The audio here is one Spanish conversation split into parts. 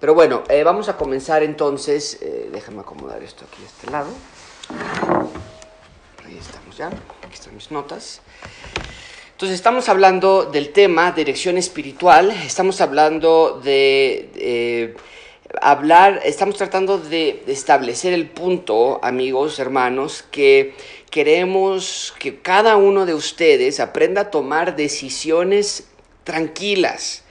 Pero bueno, eh, vamos a comenzar entonces. Eh, déjame acomodar esto aquí a este lado. Ahí estamos ya. Aquí están mis notas. Entonces estamos hablando del tema dirección espiritual. Estamos hablando de eh, hablar, estamos tratando de establecer el punto, amigos, hermanos, que queremos que cada uno de ustedes aprenda a tomar decisiones tranquilas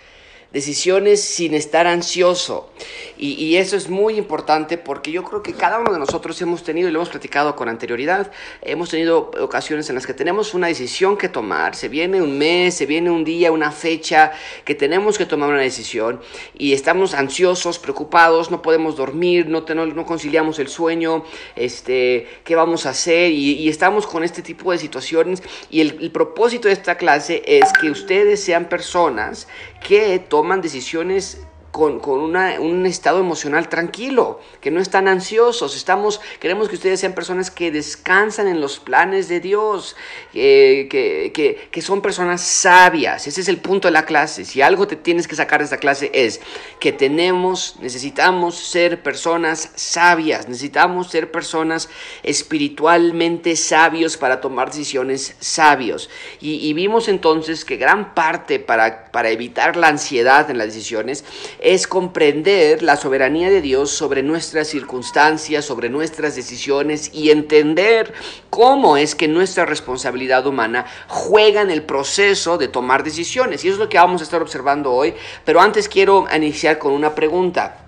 decisiones sin estar ansioso. Y, eso es muy importante porque yo creo que cada uno de nosotros hemos tenido, y lo hemos platicado con anterioridad, hemos tenido ocasiones en las que tenemos una decisión que tomar, se viene un mes, se viene un día, una fecha, que tenemos que tomar una decisión y estamos ansiosos, preocupados, no podemos dormir, no, no, conciliamos el sueño, este, qué vamos a hacer y, estamos con este tipo de situaciones y el, el propósito de esta clase es que ustedes sean personas que toman decisiones con, un estado emocional tranquilo, que no están ansiosos. Estamos, queremos que ustedes sean personas que descansan en los planes de Dios, que, son personas sabias. Ese es el punto de la clase. Si algo te tienes que sacar de esta clase es que tenemos, necesitamos ser personas sabias, necesitamos ser personas espiritualmente sabios para tomar decisiones sabios. Y, vimos entonces que gran parte para, para evitar la ansiedad en las decisiones es comprender la soberanía de Dios sobre nuestras circunstancias, sobre nuestras decisiones y entender cómo es que nuestra responsabilidad humana juega en el proceso de tomar decisiones. Y eso es lo que vamos a estar observando hoy. Pero antes quiero iniciar con una pregunta.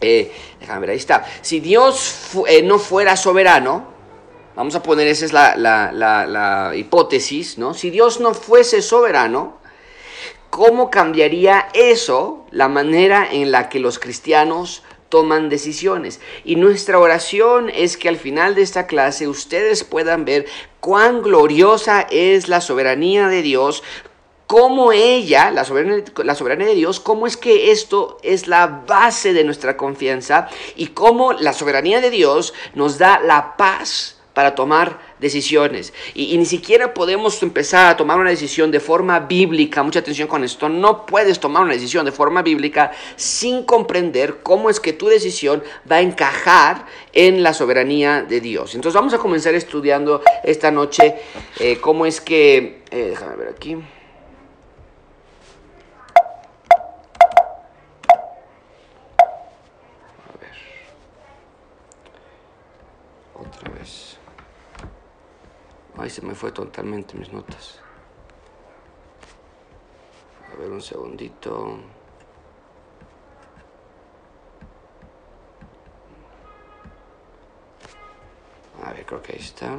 Eh, déjame ver, ahí está. Si Dios eh, no fuera soberano, vamos a poner, esa es la, la hipótesis, ¿no? Si Dios no fuese soberano, ¿Cómo cambiaría eso la manera en la que los cristianos toman decisiones? Y nuestra oración es que al final de esta clase ustedes puedan ver cuán gloriosa es la soberanía de Dios, cómo ella, la soberanía, la soberanía, de Dios, cómo es que esto es la base de nuestra confianza y cómo la soberanía de Dios nos da la paz para tomar decisiones. Y, ni siquiera podemos empezar a tomar una decisión de forma bíblica. Mucha atención con esto. No puedes tomar una decisión de forma bíblica sin comprender cómo es que tu decisión va a encajar en la soberanía de Dios. Entonces vamos a comenzar estudiando esta noche eh, cómo es que... Eh, déjame ver aquí. Ay, se me fue totalmente mis notas. A ver, un segundito. A ver, creo que ahí está.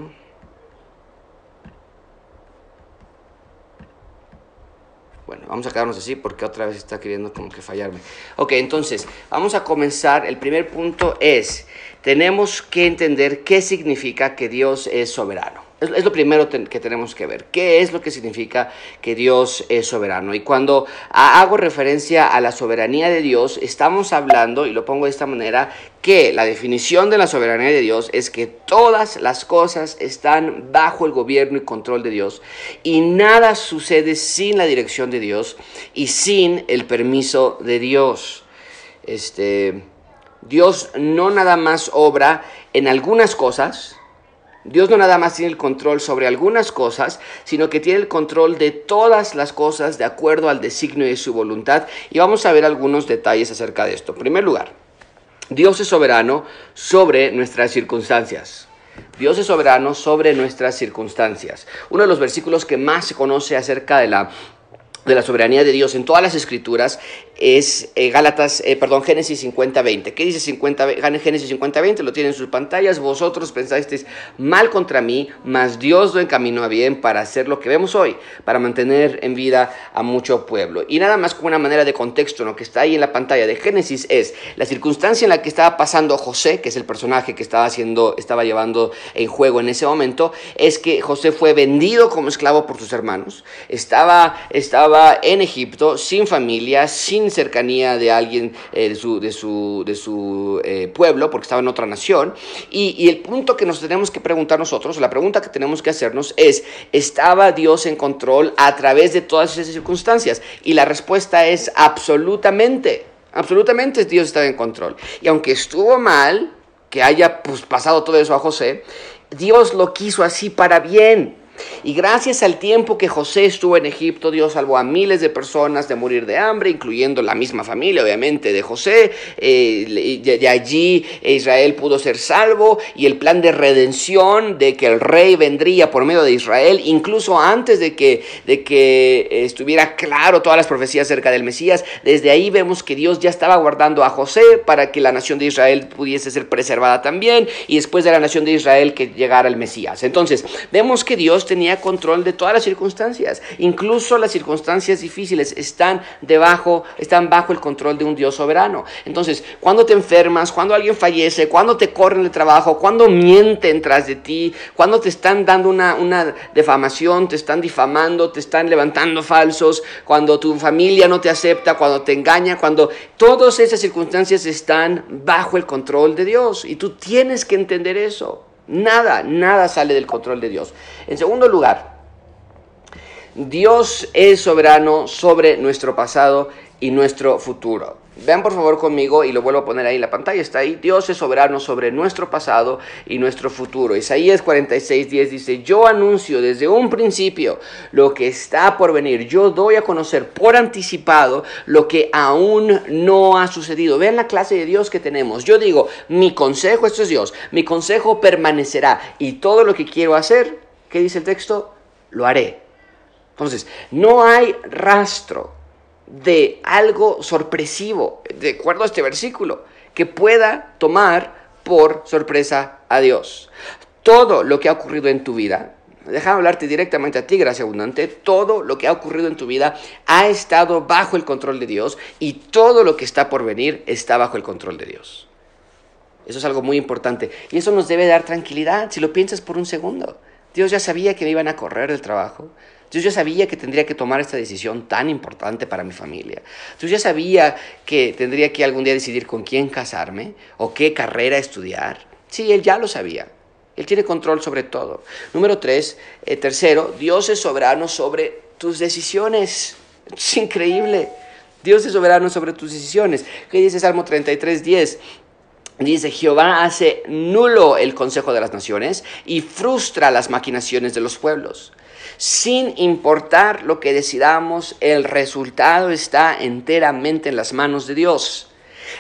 Bueno, vamos a quedarnos así porque otra vez está queriendo como que fallarme. Ok, entonces, vamos a comenzar. El primer punto es, tenemos que entender qué significa que Dios es soberano. Es, lo primero que tenemos que ver. ¿Qué es lo que significa que Dios es soberano? Y cuando hago referencia a la soberanía de Dios, estamos hablando, y lo pongo de esta manera, que la definición de la soberanía de Dios es que todas las cosas están bajo el gobierno y control de Dios y nada sucede sin la dirección de Dios y sin el permiso de Dios. Este, Dios no nada más obra en algunas cosas, Dios no nada más tiene el control sobre algunas cosas, sino que tiene el control de todas las cosas de acuerdo al designio de su voluntad. Y vamos a ver algunos detalles acerca de esto. En primer lugar, Dios es soberano sobre nuestras circunstancias. Dios es soberano sobre nuestras circunstancias. Uno de los versículos que más se conoce acerca de la de la soberanía de Dios en todas las escrituras es eh, Gálatas, eh, perdón, Génesis 50-20. ¿Qué dice 50, Génesis 50-20? Lo tienen en sus pantallas. Vosotros pensasteis mal contra mí, mas Dios lo encaminó a bien para hacer lo que vemos hoy, para mantener en vida a mucho pueblo. Y nada más como una manera de contexto, lo que está ahí en la pantalla de Génesis es la circunstancia en la que estaba pasando José, que es el personaje que estaba haciendo, estaba llevando en juego en ese momento, es que José fue vendido como esclavo por sus hermanos, estaba, estaba en Egipto sin familia, sin cercanía de alguien eh, de su, de su, de su eh, pueblo, porque estaba en otra nación. Y, y el punto que nos tenemos que preguntar nosotros, la pregunta que tenemos que hacernos es, ¿estaba Dios en control a través de todas esas circunstancias? Y la respuesta es absolutamente. Absolutamente Dios estaba en control. Y aunque estuvo mal que haya pues, pasado todo eso a José, Dios lo quiso así para bien. Y gracias al tiempo que José estuvo en Egipto, Dios salvó a miles de personas de morir de hambre, incluyendo la misma familia, obviamente, de José. Eh, de allí Israel pudo ser salvo y el plan de redención de que el rey vendría por medio de Israel, incluso antes de que, de que estuviera claro todas las profecías acerca del Mesías, desde ahí vemos que Dios ya estaba guardando a José para que la nación de Israel pudiese ser preservada también y después de la nación de Israel que llegara el Mesías. Entonces, vemos que Dios tenía control de todas las circunstancias, incluso las circunstancias difíciles están debajo, están bajo el control de un Dios soberano. Entonces, cuando te enfermas, cuando alguien fallece, cuando te corren el trabajo, cuando mienten tras de ti, cuando te están dando una, una defamación, te están difamando, te están levantando falsos, cuando tu familia no te acepta, cuando te engaña, cuando todas esas circunstancias están bajo el control de Dios y tú tienes que entender eso. Nada, nada sale del control de Dios. En segundo lugar, Dios es soberano sobre nuestro pasado y nuestro futuro. Vean por favor conmigo y lo vuelvo a poner ahí en la pantalla, está ahí. Dios es soberano sobre nuestro pasado y nuestro futuro. Isaías 46, 10 dice, yo anuncio desde un principio lo que está por venir. Yo doy a conocer por anticipado lo que aún no ha sucedido. Vean la clase de Dios que tenemos. Yo digo, mi consejo, esto es Dios, mi consejo permanecerá y todo lo que quiero hacer, ¿qué dice el texto? Lo haré. Entonces, no hay rastro de algo sorpresivo, de acuerdo a este versículo, que pueda tomar por sorpresa a Dios. Todo lo que ha ocurrido en tu vida, déjame hablarte directamente a ti, gracia abundante, todo lo que ha ocurrido en tu vida ha estado bajo el control de Dios y todo lo que está por venir está bajo el control de Dios. Eso es algo muy importante y eso nos debe dar tranquilidad si lo piensas por un segundo. Dios ya sabía que me iban a correr del trabajo. Dios ya sabía que tendría que tomar esta decisión tan importante para mi familia. Dios ya sabía que tendría que algún día decidir con quién casarme o qué carrera estudiar. Sí, Él ya lo sabía. Él tiene control sobre todo. Número tres, eh, tercero, Dios es soberano sobre tus decisiones. Es increíble. Dios es soberano sobre tus decisiones. ¿Qué dice Salmo 33, 10? Dice, Jehová hace nulo el consejo de las naciones y frustra las maquinaciones de los pueblos. Sin importar lo que decidamos, el resultado está enteramente en las manos de Dios.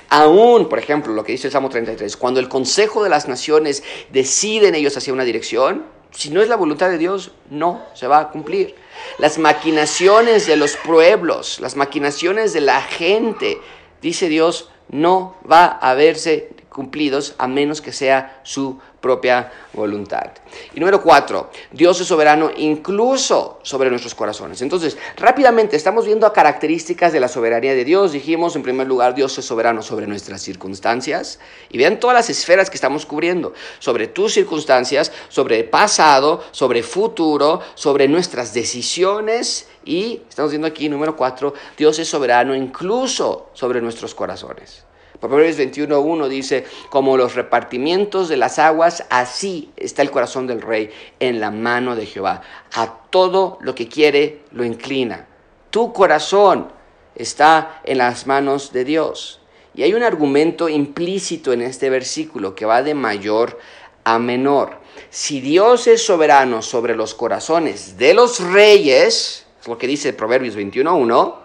Aún, por ejemplo, lo que dice el Salmo 33, cuando el Consejo de las Naciones deciden ellos hacia una dirección, si no es la voluntad de Dios, no se va a cumplir. Las maquinaciones de los pueblos, las maquinaciones de la gente, dice Dios, no va a verse cumplidos a menos que sea su propia voluntad. Y número cuatro, Dios es soberano incluso sobre nuestros corazones. Entonces, rápidamente estamos viendo características de la soberanía de Dios. Dijimos, en primer lugar, Dios es soberano sobre nuestras circunstancias. Y vean todas las esferas que estamos cubriendo. Sobre tus circunstancias, sobre el pasado, sobre futuro, sobre nuestras decisiones. Y estamos viendo aquí, número cuatro, Dios es soberano incluso sobre nuestros corazones. Proverbios 21.1 dice, como los repartimientos de las aguas, así está el corazón del rey en la mano de Jehová. A todo lo que quiere lo inclina. Tu corazón está en las manos de Dios. Y hay un argumento implícito en este versículo que va de mayor a menor. Si Dios es soberano sobre los corazones de los reyes, es lo que dice Proverbios 21.1,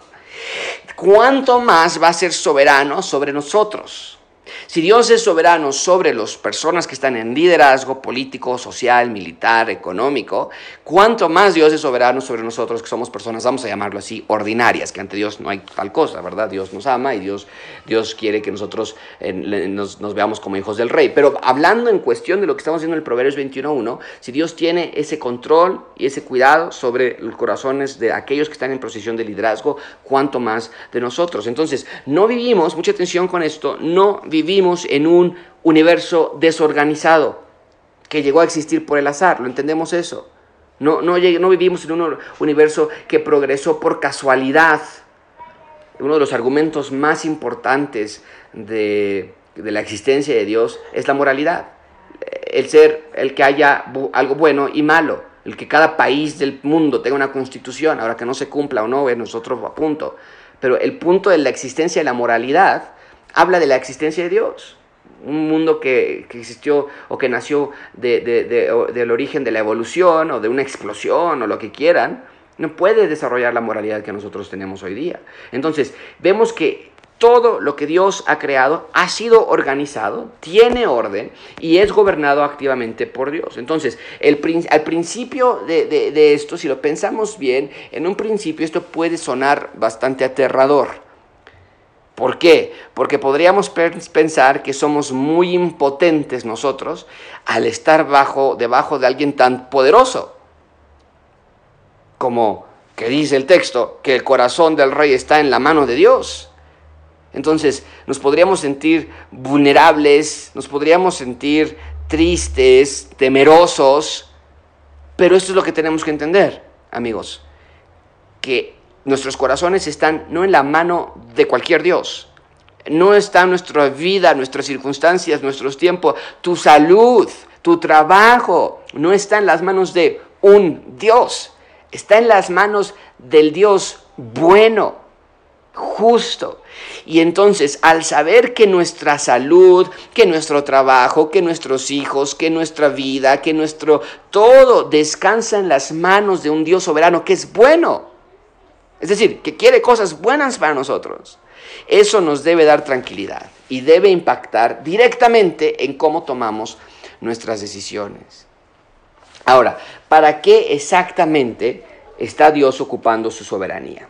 ¿cuánto más va a ser soberano sobre nosotros? Si Dios es soberano sobre las personas que están en liderazgo político, social, militar, económico, ¿cuánto más Dios es soberano sobre nosotros que somos personas, vamos a llamarlo así, ordinarias, que ante Dios no hay tal cosa, ¿verdad? Dios nos ama y Dios, Dios quiere que nosotros eh, nos, veamos como hijos del rey. Pero hablando en cuestión de lo que estamos viendo en el Proverbios 21.1, si Dios tiene ese control y ese cuidado sobre los corazones de aquellos que están en posición de liderazgo, ¿cuánto más de nosotros? Entonces, no vivimos, mucha atención con esto, no vivimos en un universo desorganizado que llegó a existir por el azar, ¿lo entendemos eso? No, no, vivimos en un universo que progresó por casualidad. Uno de los argumentos más importantes de, de la existencia de Dios es la moralidad. El ser, el que haya algo bueno y malo, el que cada país del mundo tenga una constitución, ahora que no se cumpla o no, nosotros a punto pero el punto de la existencia de la moralidad habla de la existencia de Dios. Un mundo que, existió o que nació del origen de la evolución o de una explosión o lo que quieran, no puede desarrollar la moralidad que nosotros tenemos hoy día. Entonces, vemos que todo lo que Dios ha creado ha sido organizado, tiene orden y es gobernado activamente por Dios. Entonces, el, al principio de, esto, si lo pensamos bien, en un principio esto puede sonar bastante aterrador. ¿Por qué? Porque podríamos pensar que somos muy impotentes nosotros al estar bajo, debajo de alguien tan poderoso como que dice el texto, que el corazón del rey está en la mano de Dios. Entonces nos podríamos sentir vulnerables, nos podríamos sentir tristes, temerosos, pero esto es lo que tenemos que entender, amigos, que nuestros corazones están no en la mano de cualquier Dios, no está nuestra vida, nuestras circunstancias, nuestros tiempos, tu salud, tu trabajo, no está en las manos de un Dios, está en las manos del Dios bueno, justo. Y entonces, al saber que nuestra salud, que nuestro trabajo, que nuestros hijos, que nuestra vida, que nuestro todo descansa en las manos de un Dios soberano que es bueno, es decir, que quiere cosas buenas para nosotros, eso nos debe dar tranquilidad y debe impactar directamente en cómo tomamos nuestras decisiones. Ahora, ¿para qué exactamente está Dios ocupando su soberanía?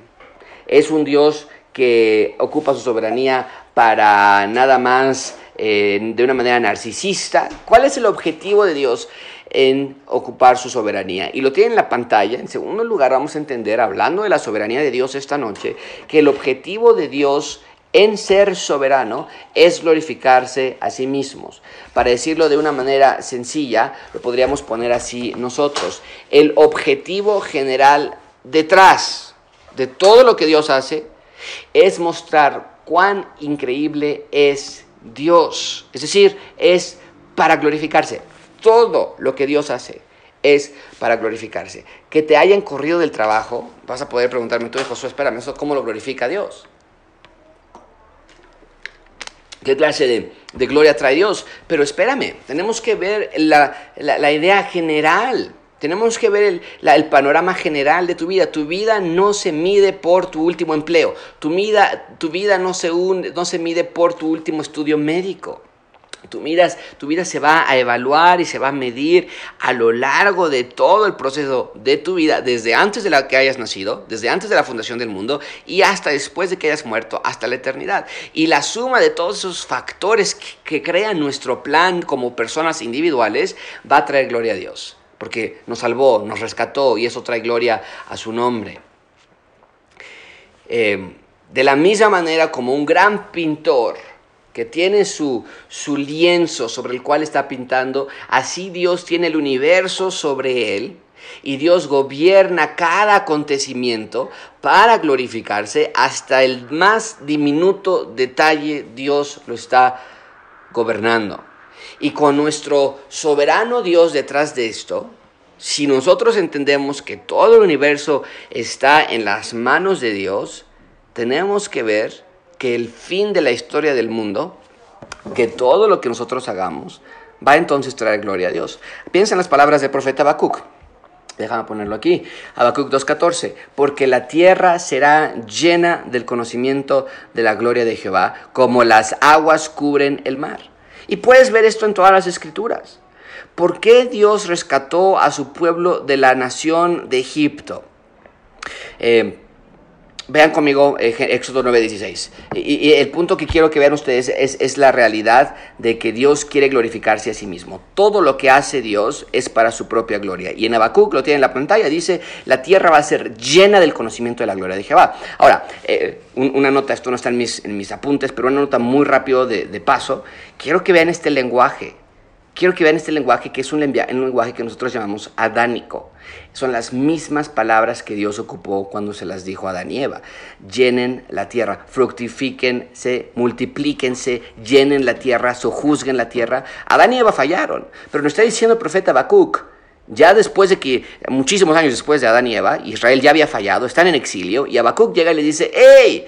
Es un Dios que ocupa su soberanía para nada más eh, de una manera narcisista. ¿Cuál es el objetivo de Dios en ocupar su soberanía? Y lo tiene en la pantalla. En segundo lugar, vamos a entender, hablando de la soberanía de Dios esta noche, que el objetivo de Dios en ser soberano es glorificarse a sí mismos. Para decirlo de una manera sencilla, lo podríamos poner así nosotros. El objetivo general detrás de todo lo que Dios hace es mostrar cuán increíble es Dios. Es decir, es para glorificarse. Todo lo que Dios hace es para glorificarse. Que te hayan corrido del trabajo, vas a poder preguntarme, tú, Josué, espérame, ¿eso cómo lo glorifica Dios? ¿Qué clase de, gloria trae Dios? Pero espérame, tenemos que ver la idea general. Tenemos que ver el, panorama general de tu vida. Tu vida no se mide por tu último empleo. Tu vida, tu vida no, se no se mide por tu último estudio médico. Tu, miras, tu vida se va a evaluar y se va a medir a lo largo de todo el proceso de tu vida, desde antes de la que hayas nacido, desde antes de la fundación del mundo y hasta después de que hayas muerto, hasta la eternidad. Y la suma de todos esos factores que crean nuestro plan como personas individuales va a traer gloria a Dios porque nos salvó, nos rescató y eso trae gloria a su nombre. Eh, de la misma manera como un gran pintor que tiene su, su lienzo sobre el cual está pintando, así Dios tiene el universo sobre él y Dios gobierna cada acontecimiento para glorificarse hasta el más diminuto detalle Dios lo está gobernando. Y con nuestro soberano Dios detrás de esto, si nosotros entendemos que todo el universo está en las manos de Dios, tenemos que ver que el fin de la historia del mundo, que todo lo que nosotros hagamos, va entonces a traer gloria a Dios. Piensa en las palabras del profeta Habacuc. Déjame ponerlo aquí. Habacuc 2.14. Porque la tierra será llena del conocimiento de la gloria de Jehová, como las aguas cubren el mar. Y puedes ver esto en todas las escrituras. ¿Por qué Dios rescató a su pueblo de la nación de Egipto? Eh, vean conmigo eh, Éxodo 9:16. Y, y, el punto que quiero que vean ustedes es, es, la realidad de que Dios quiere glorificarse a sí mismo. Todo lo que hace Dios es para su propia gloria. Y en Habacuc, lo tiene en la pantalla, dice, la tierra va a ser llena del conocimiento de la gloria de Jehová. Ahora, eh, una nota, esto no está en mis, en mis apuntes, pero una nota muy rápido de, de paso. Quiero que vean este lenguaje. Quiero que vean este lenguaje que es un, lenguaje que nosotros llamamos adánico. Son las mismas palabras que Dios ocupó cuando se las dijo a Adán y Eva. Llenen la tierra, fructifíquense, multiplíquense, llenen la tierra, sojuzguen la tierra. Adán y Eva fallaron, pero nos está diciendo el profeta Habacuc, Ya después de que, muchísimos años después de Adán y Eva, Israel ya había fallado, están en exilio, y Habacuc llega y le dice, ¡Ey!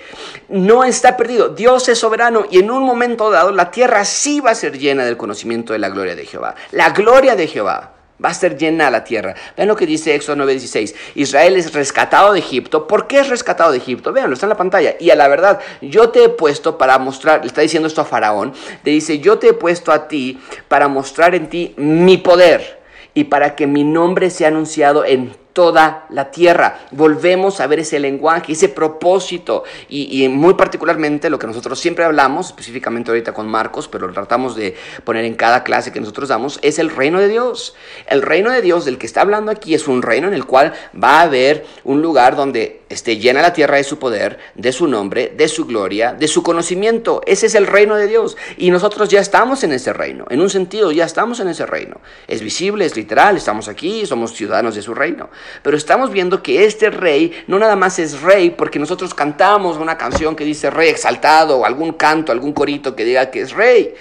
No está perdido, Dios es soberano, y en un momento dado la tierra sí va a ser llena del conocimiento de la gloria de Jehová. La gloria de Jehová va a ser llena la tierra. Vean lo que dice Éxodo 9:16. Israel es rescatado de Egipto. ¿Por qué es rescatado de Egipto? Veanlo, está en la pantalla. Y a la verdad, yo te he puesto para mostrar, le está diciendo esto a Faraón, le dice, yo te he puesto a ti para mostrar en ti mi poder y para que mi nombre sea anunciado en toda la tierra. Volvemos a ver ese lenguaje, ese propósito y, muy particularmente lo que nosotros siempre hablamos, específicamente ahorita con Marcos, pero tratamos de poner en cada clase que nosotros damos, es el reino de Dios. El reino de Dios del que está hablando aquí es un reino en el cual va a haber un lugar donde esté llena la tierra de su poder, de su nombre, de su gloria, de su conocimiento. Ese es el reino de Dios y nosotros ya estamos en ese reino. En un sentido, ya estamos en ese reino. Es visible, es literal, estamos aquí, somos ciudadanos de su reino. Pero estamos viendo que este rey no nada más es rey porque nosotros cantamos una canción que dice rey exaltado o algún canto, algún corito que diga que es rey.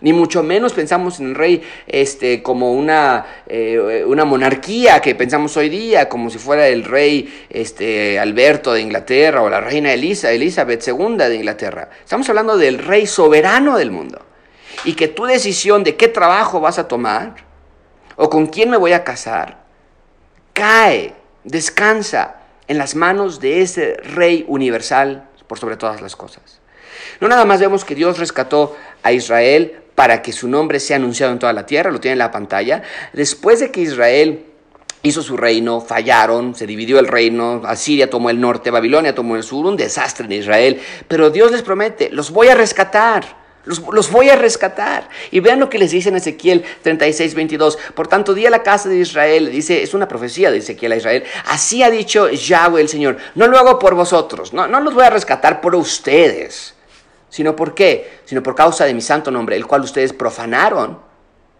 Ni mucho menos pensamos en el rey este, como una, eh, una monarquía que pensamos hoy día, como si fuera el rey este, Alberto de Inglaterra o la reina Elisa, Elizabeth II de Inglaterra. Estamos hablando del rey soberano del mundo. Y que tu decisión de qué trabajo vas a tomar o con quién me voy a casar cae, descansa en las manos de ese Rey universal por sobre todas las cosas. No nada más vemos que Dios rescató a Israel para que su nombre sea anunciado en toda la tierra, lo tiene en la pantalla. Después de que Israel hizo su reino, fallaron, se dividió el reino, Asiria tomó el norte, Babilonia tomó el sur, un desastre en Israel, pero Dios les promete, los voy a rescatar. Los, voy a rescatar. Y vean lo que les dice en Ezequiel 36, 22. Por tanto, di a la casa de Israel, dice, es una profecía de Ezequiel a Israel. Así ha dicho Yahweh el Señor. No lo hago por vosotros, no, no los voy a rescatar por ustedes. Sino por qué? Sino por causa de mi santo nombre, el cual ustedes profanaron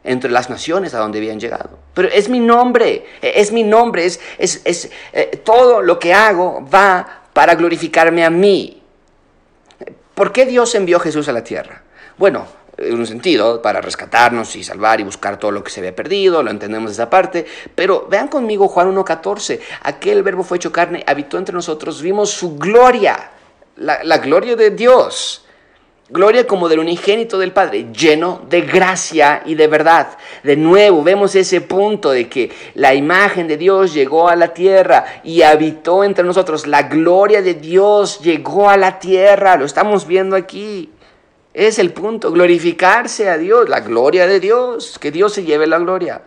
entre las naciones a donde habían llegado. Pero es mi nombre, e, es mi nombre, es, es, es eh, todo lo que hago va para glorificarme a mí. ¿Por qué Dios envió a Jesús a la tierra? Bueno, en un sentido, para rescatarnos y salvar y buscar todo lo que se había perdido, lo entendemos de esa parte, pero vean conmigo Juan 1.14, aquel verbo fue hecho carne, habitó entre nosotros, vimos su gloria, la, la gloria de Dios. Gloria como del unigénito del Padre, lleno de gracia y de verdad. De nuevo, vemos ese punto de que la imagen de Dios llegó a la tierra y habitó entre nosotros. La gloria de Dios llegó a la tierra, lo estamos viendo aquí. Es el punto, glorificarse a Dios, la gloria de Dios, que Dios se lleve la gloria.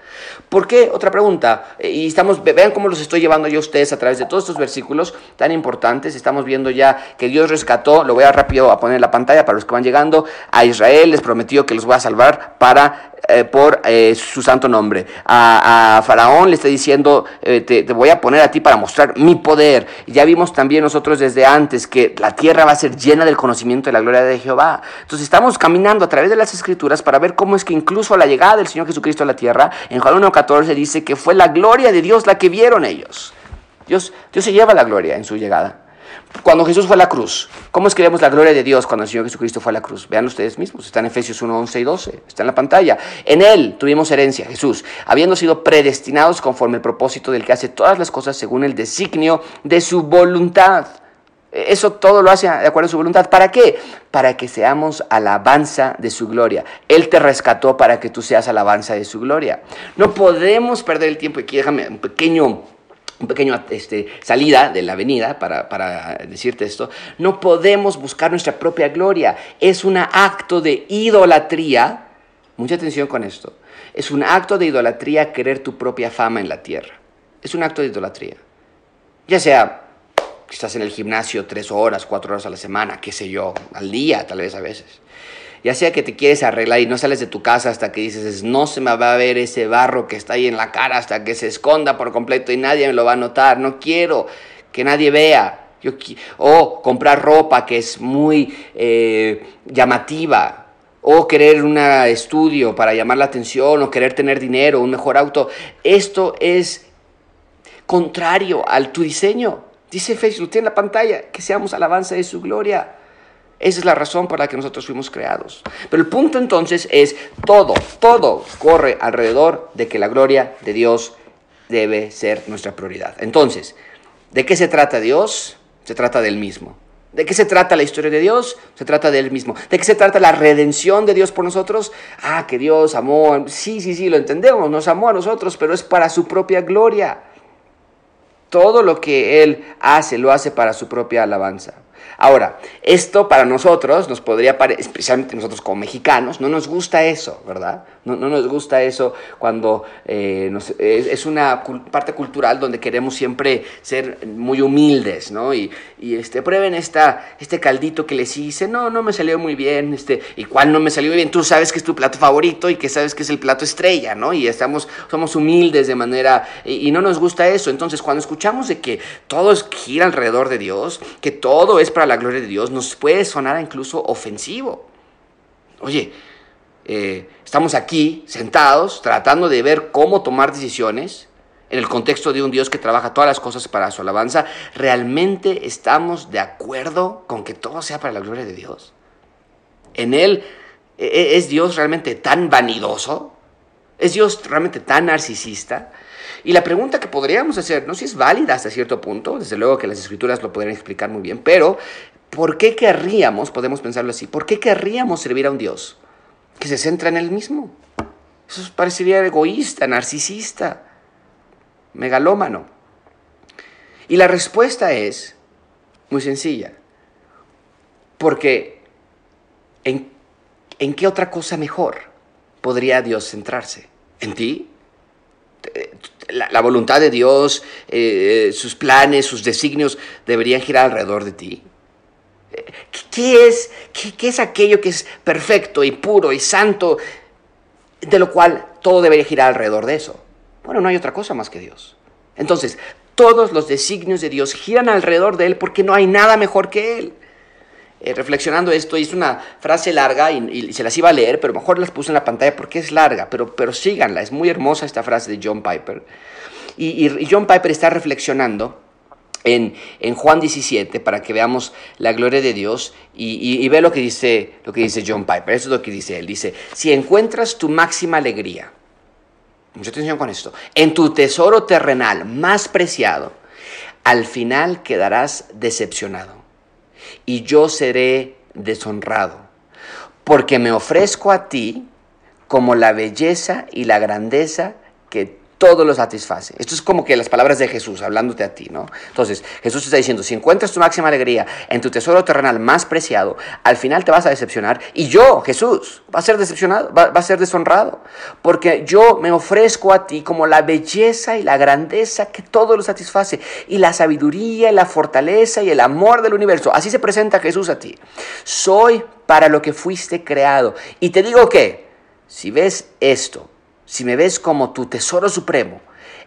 ¿Por qué? Otra pregunta. Eh, y estamos, vean cómo los estoy llevando yo a ustedes a través de todos estos versículos tan importantes. Estamos viendo ya que Dios rescató, lo voy a rápido a poner en la pantalla para los que van llegando, a Israel les prometió que los va a salvar para eh, por eh, su santo nombre. A, Faraón le está diciendo, eh, te, voy a poner a ti para mostrar mi poder. Ya vimos también nosotros desde antes que la tierra va a ser llena del conocimiento de la gloria de Jehová. Estamos caminando a través de las escrituras para ver cómo es que incluso a la llegada del Señor Jesucristo a la tierra, en Juan 1.14 dice que fue la gloria de Dios la que vieron ellos. Dios, Dios se lleva la gloria en su llegada. Cuando Jesús fue a la cruz, ¿cómo es que vemos la gloria de Dios cuando el Señor Jesucristo fue a la cruz? Vean ustedes mismos, está en Efesios 1, 11 y 12, está en la pantalla. En Él tuvimos herencia, Jesús, habiendo sido predestinados conforme el propósito del que hace todas las cosas según el designio de su voluntad. Eso todo lo hace de acuerdo a su voluntad. ¿Para qué? Para que seamos alabanza de su gloria. Él te rescató para que tú seas alabanza de su gloria. No podemos perder el tiempo. Aquí déjame un pequeño un pequeño este, salida de la avenida para, para, decirte esto, no podemos buscar nuestra propia gloria. Es un acto de idolatría, mucha atención con esto, es un acto de idolatría querer tu propia fama en la tierra. Es un acto de idolatría. Ya sea estás en el gimnasio tres horas, cuatro horas a la semana, qué sé yo, al día tal vez a veces ya sea que te quieres arreglar y no sales de tu casa hasta que dices, no se me va a ver ese barro que está ahí en la cara hasta que se esconda por completo y nadie me lo va a notar, no quiero que nadie vea. O comprar ropa que es muy eh, llamativa, o querer un estudio para llamar la atención, o querer tener dinero, un mejor auto. Esto es contrario al tu diseño. Dice Facebook, tiene la pantalla, que seamos alabanza de su gloria. Esa es la razón por la que nosotros fuimos creados. Pero el punto entonces es, todo, todo corre alrededor de que la gloria de Dios debe ser nuestra prioridad. Entonces, ¿de qué se trata Dios? Se trata del mismo. ¿De qué se trata la historia de Dios? Se trata de Él mismo. ¿De qué se trata la redención de Dios por nosotros? Ah, que Dios amó. Sí, sí, sí, lo entendemos. Nos amó a nosotros, pero es para su propia gloria. Todo lo que Él hace, lo hace para su propia alabanza. Ahora, esto para nosotros nos podría parecer, especialmente nosotros como mexicanos, no nos gusta eso, ¿verdad? No, nos gusta eso cuando eh, es, una parte cultural donde queremos siempre ser muy humildes, ¿no? Y, este, prueben esta, este caldito que les hice, no, no me salió muy bien, este, y cuál no me salió bien, tú sabes que es tu plato favorito y que sabes que es el plato estrella, ¿no? Y estamos, somos humildes de manera, y, y no nos gusta eso. Entonces, cuando escuchamos de que todo gira alrededor de Dios, que todo es para la gloria de Dios, nos puede sonar incluso ofensivo. Oye, eh, estamos aquí sentados tratando de ver cómo tomar decisiones en el contexto de un Dios que trabaja todas las cosas para su alabanza, ¿realmente estamos de acuerdo con que todo sea para la gloria de Dios? ¿En Él e, e, es Dios realmente tan vanidoso? ¿Es Dios realmente tan narcisista? Y la pregunta que podríamos hacer, no si es válida hasta cierto punto, desde luego que las escrituras lo podrían explicar muy bien, pero ¿por qué querríamos, podemos pensarlo así, por qué querríamos servir a un Dios que se centra en él mismo. Eso parecería egoísta, narcisista, megalómano. Y la respuesta es muy sencilla. Porque ¿en, ¿en, qué otra cosa mejor podría Dios centrarse? ¿En ti? La, voluntad de Dios, eh, sus planes, sus designios deberían girar alrededor de ti. ¿Qué es, qué, es aquello que es perfecto y puro y santo, de lo cual todo debería girar alrededor de eso? Bueno, no hay otra cosa más que Dios. Entonces, todos los designios de Dios giran alrededor de Él porque no hay nada mejor que Él. Eh, reflexionando esto, hice una frase larga y, se las iba a leer, pero mejor las puse en la pantalla porque es larga, pero, pero síganla, es muy hermosa esta frase de John Piper. y John Piper está reflexionando en, Juan 17 para que veamos la gloria de Dios y, ve lo que, dice, lo que dice John Piper. Eso es lo que dice él. Dice, si encuentras tu máxima alegría, mucha atención con esto, en tu tesoro terrenal más preciado, al final quedarás decepcionado y yo seré deshonrado, porque me ofrezco a ti como la belleza y la grandeza que todo lo satisface. Esto es como que las palabras de Jesús hablándote a ti, ¿no? Entonces, Jesús está diciendo, si encuentras tu máxima alegría en tu tesoro terrenal más preciado, al final te vas a decepcionar y yo, Jesús, va a ser decepcionado, va, a ser deshonrado, porque yo me ofrezco a ti como la belleza y la grandeza que todo lo satisface y la sabiduría y la fortaleza y el amor del universo. Así se presenta Jesús a ti. Soy para lo que fuiste creado. Y te digo que, si ves esto, si me ves como tu tesoro supremo,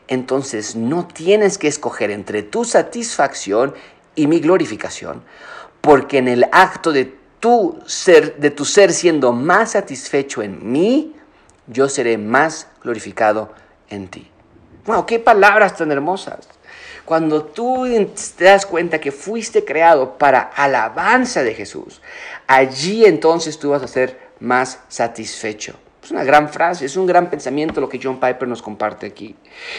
entonces no tienes que escoger entre tu satisfacción y mi glorificación, porque en el acto de tu ser, de tu ser siendo más satisfecho en mí, yo seré más glorificado en ti. Wow, qué palabras tan hermosas. Cuando tú te das cuenta que fuiste creado para alabanza de Jesús, allí entonces tú vas a ser más satisfecho. Es una gran frase, es un gran pensamiento lo que John Piper nos comparte aquí.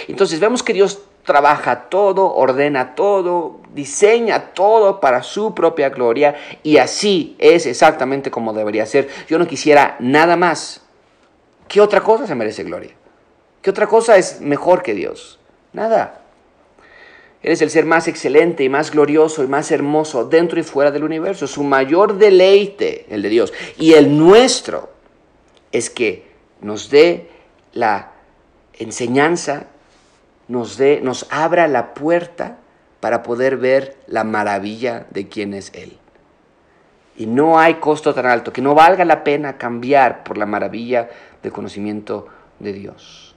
Entonces vemos que Dios trabaja todo, ordena todo, diseña todo para su propia gloria y así es exactamente como debería ser. Yo no quisiera nada más. ¿Qué otra cosa se merece gloria? ¿Qué otra cosa es mejor que Dios? Nada. Eres el ser más excelente y más glorioso y más hermoso dentro y fuera del universo. Su mayor deleite, el de Dios, y el nuestro, es que nos dé la enseñanza, nos, dé, nos abra la puerta para poder ver la maravilla de quién es Él. Y no hay costo tan alto que no valga la pena cambiar por la maravilla del conocimiento de Dios.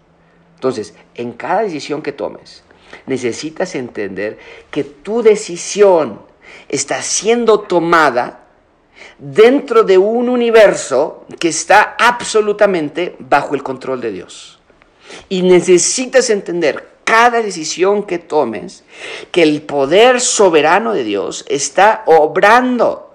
Entonces, en cada decisión que tomes, necesitas entender que tu decisión está siendo tomada dentro de un universo que está absolutamente bajo el control de Dios. Y necesitas entender cada decisión que tomes que el poder soberano de Dios está obrando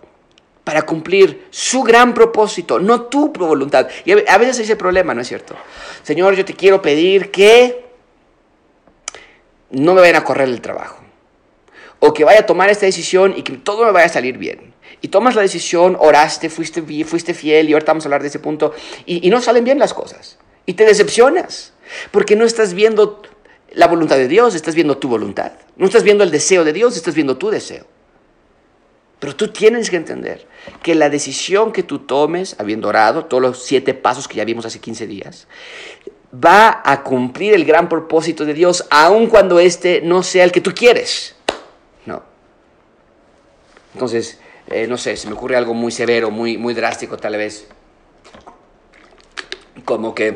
para cumplir su gran propósito, no tu voluntad. Y a veces ese problema, ¿no es cierto? Señor, yo te quiero pedir que no me vayan a correr el trabajo. O que vaya a tomar esta decisión y que todo me vaya a salir bien. Y tomas la decisión, oraste, fuiste, fuiste fiel y ahorita vamos a hablar de ese punto. Y, y no salen bien las cosas. Y te decepcionas. Porque no estás viendo la voluntad de Dios, estás viendo tu voluntad. No estás viendo el deseo de Dios, estás viendo tu deseo. Pero tú tienes que entender que la decisión que tú tomes, habiendo orado todos los siete pasos que ya vimos hace 15 días, va a cumplir el gran propósito de Dios, aun cuando este no sea el que tú quieres. No. Entonces, eh, no sé, se me ocurre algo muy severo, muy, muy drástico tal vez. Como que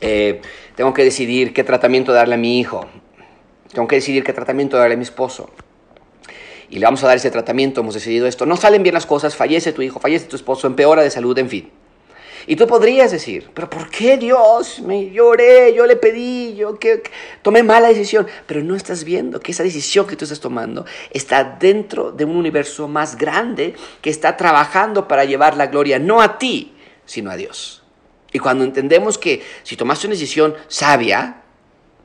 eh, tengo que decidir qué tratamiento darle a mi hijo. Tengo que decidir qué tratamiento darle a mi esposo. Y le vamos a dar ese tratamiento, hemos decidido esto. No salen bien las cosas, fallece tu hijo, fallece tu esposo, empeora de salud, en fin. Y tú podrías decir, pero ¿por qué Dios? Me lloré, yo le pedí, yo que, tomé mala decisión. Pero no estás viendo que esa decisión que tú estás tomando está dentro de un universo más grande que está trabajando para llevar la gloria no a ti, sino a Dios. Y cuando entendemos que si tomaste una decisión sabia,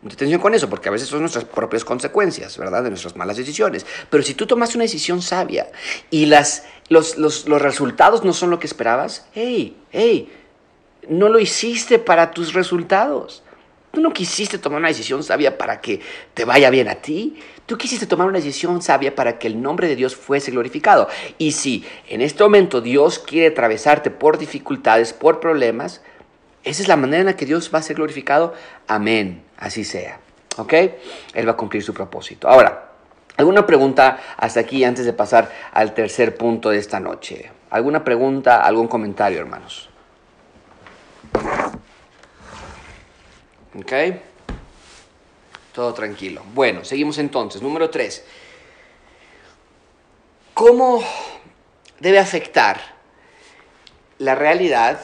Mucha atención con eso, porque a veces son nuestras propias consecuencias, ¿verdad? De nuestras malas decisiones. Pero si tú tomas una decisión sabia y las, los, los, los resultados no son lo que esperabas, hey, hey, no lo hiciste para tus resultados. Tú no quisiste tomar una decisión sabia para que te vaya bien a ti. Tú quisiste tomar una decisión sabia para que el nombre de Dios fuese glorificado. Y si en este momento Dios quiere atravesarte por dificultades, por problemas, esa es la manera en la que Dios va a ser glorificado. Amén. Así sea. ¿Ok? Él va a cumplir su propósito. Ahora, ¿alguna pregunta hasta aquí antes de pasar al tercer punto de esta noche? ¿Alguna pregunta, algún comentario, hermanos? ¿Ok? Todo tranquilo. Bueno, seguimos entonces. Número tres. ¿Cómo debe afectar la realidad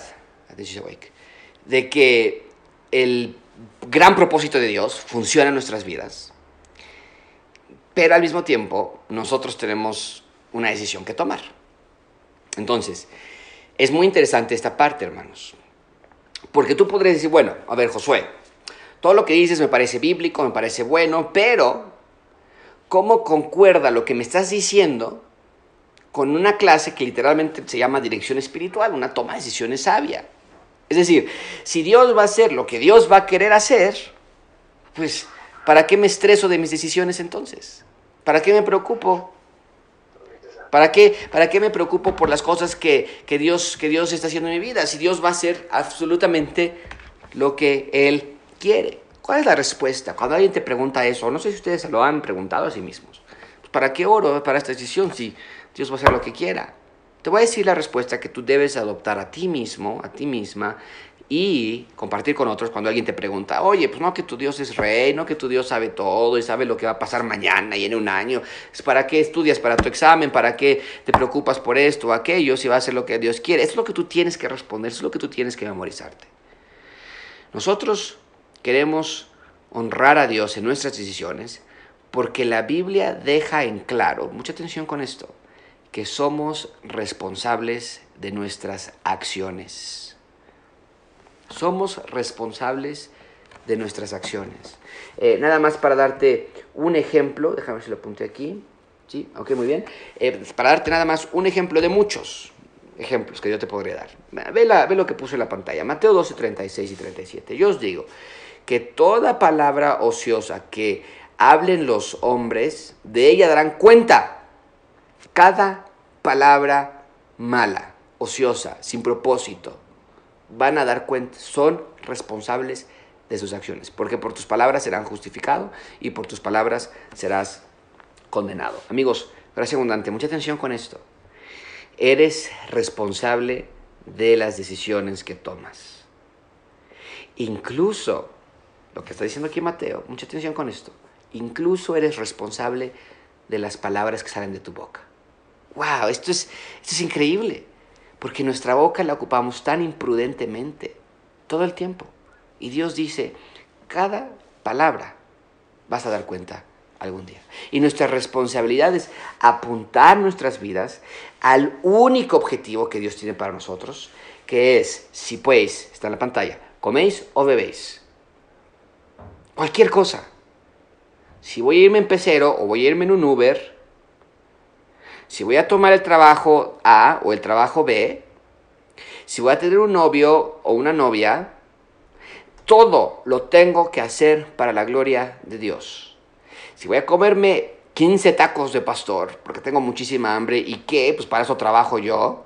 de que el gran propósito de Dios funciona en nuestras vidas, pero al mismo tiempo nosotros tenemos una decisión que tomar. Entonces, es muy interesante esta parte, hermanos, porque tú podrías decir, bueno, a ver, Josué, todo lo que dices me parece bíblico, me parece bueno, pero ¿cómo concuerda lo que me estás diciendo con una clase que literalmente se llama dirección espiritual, una toma de decisiones sabia? Es decir, si Dios va a hacer lo que Dios va a querer hacer, pues, ¿para qué me estreso de mis decisiones entonces? ¿Para qué me preocupo? ¿Para qué, ¿Para qué me preocupo por las cosas que, que, Dios, que Dios está haciendo en mi vida? Si Dios va a hacer absolutamente lo que Él quiere. ¿Cuál es la respuesta? Cuando alguien te pregunta eso, no sé si ustedes se lo han preguntado a sí mismos. Pues, ¿Para qué oro para esta decisión si Dios va a hacer lo que quiera? Te voy a decir la respuesta que tú debes adoptar a ti mismo, a ti misma, y compartir con otros cuando alguien te pregunta, oye, pues no que tu Dios es rey, no que tu Dios sabe todo y sabe lo que va a pasar mañana y en un año. ¿Para qué estudias para tu examen? ¿Para qué te preocupas por esto o aquello si va a hacer lo que Dios quiere? Es lo que tú tienes que responder, es lo que tú tienes que memorizarte. Nosotros queremos honrar a Dios en nuestras decisiones porque la Biblia deja en claro, mucha atención con esto, que somos responsables de nuestras acciones. Somos responsables de nuestras acciones. Eh, nada más para darte un ejemplo, déjame ver si lo apunté aquí. Sí, ok, muy bien. Eh, para darte nada más un ejemplo de muchos ejemplos que yo te podría dar. Ve, ve lo que puse en la pantalla. Mateo 12, 36 y 37. Yo os digo que toda palabra ociosa que hablen los hombres, de ella darán cuenta cada palabra mala, ociosa, sin propósito, van a dar cuenta, son responsables de sus acciones, porque por tus palabras serán justificados y por tus palabras serás condenado. Amigos, gracias abundante, mucha atención con esto. Eres responsable de las decisiones que tomas. Incluso, lo que está diciendo aquí Mateo, mucha atención con esto, incluso eres responsable de las palabras que salen de tu boca wow, esto es, esto es increíble, porque nuestra boca la ocupamos tan imprudentemente todo el tiempo. Y Dios dice, cada palabra vas a dar cuenta algún día. Y nuestra responsabilidad es apuntar nuestras vidas al único objetivo que Dios tiene para nosotros, que es, si pues, está en la pantalla, coméis o bebéis. Cualquier cosa. si voy a irme en pecero o voy a irme en un Uber, si voy a tomar el trabajo A o el trabajo B, si voy a tener un novio o una novia, todo lo tengo que hacer para la gloria de Dios. Si voy a comerme 15 tacos de pastor, porque tengo muchísima hambre, ¿y qué? Pues para eso trabajo yo.